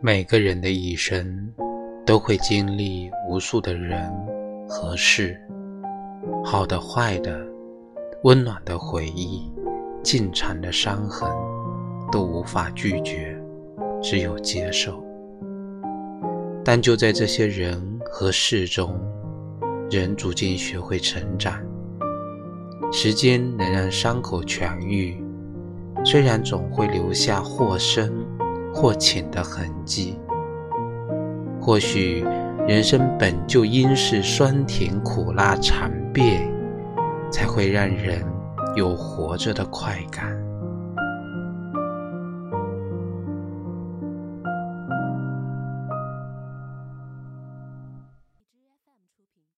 每个人的一生都会经历无数的人和事，好的、坏的，温暖的回忆，静缠的伤痕，都无法拒绝，只有接受。但就在这些人和事中，人逐渐学会成长。时间能让伤口痊愈，虽然总会留下或深或浅的痕迹。或许人生本就应是酸甜苦辣尝遍，才会让人有活着的快感。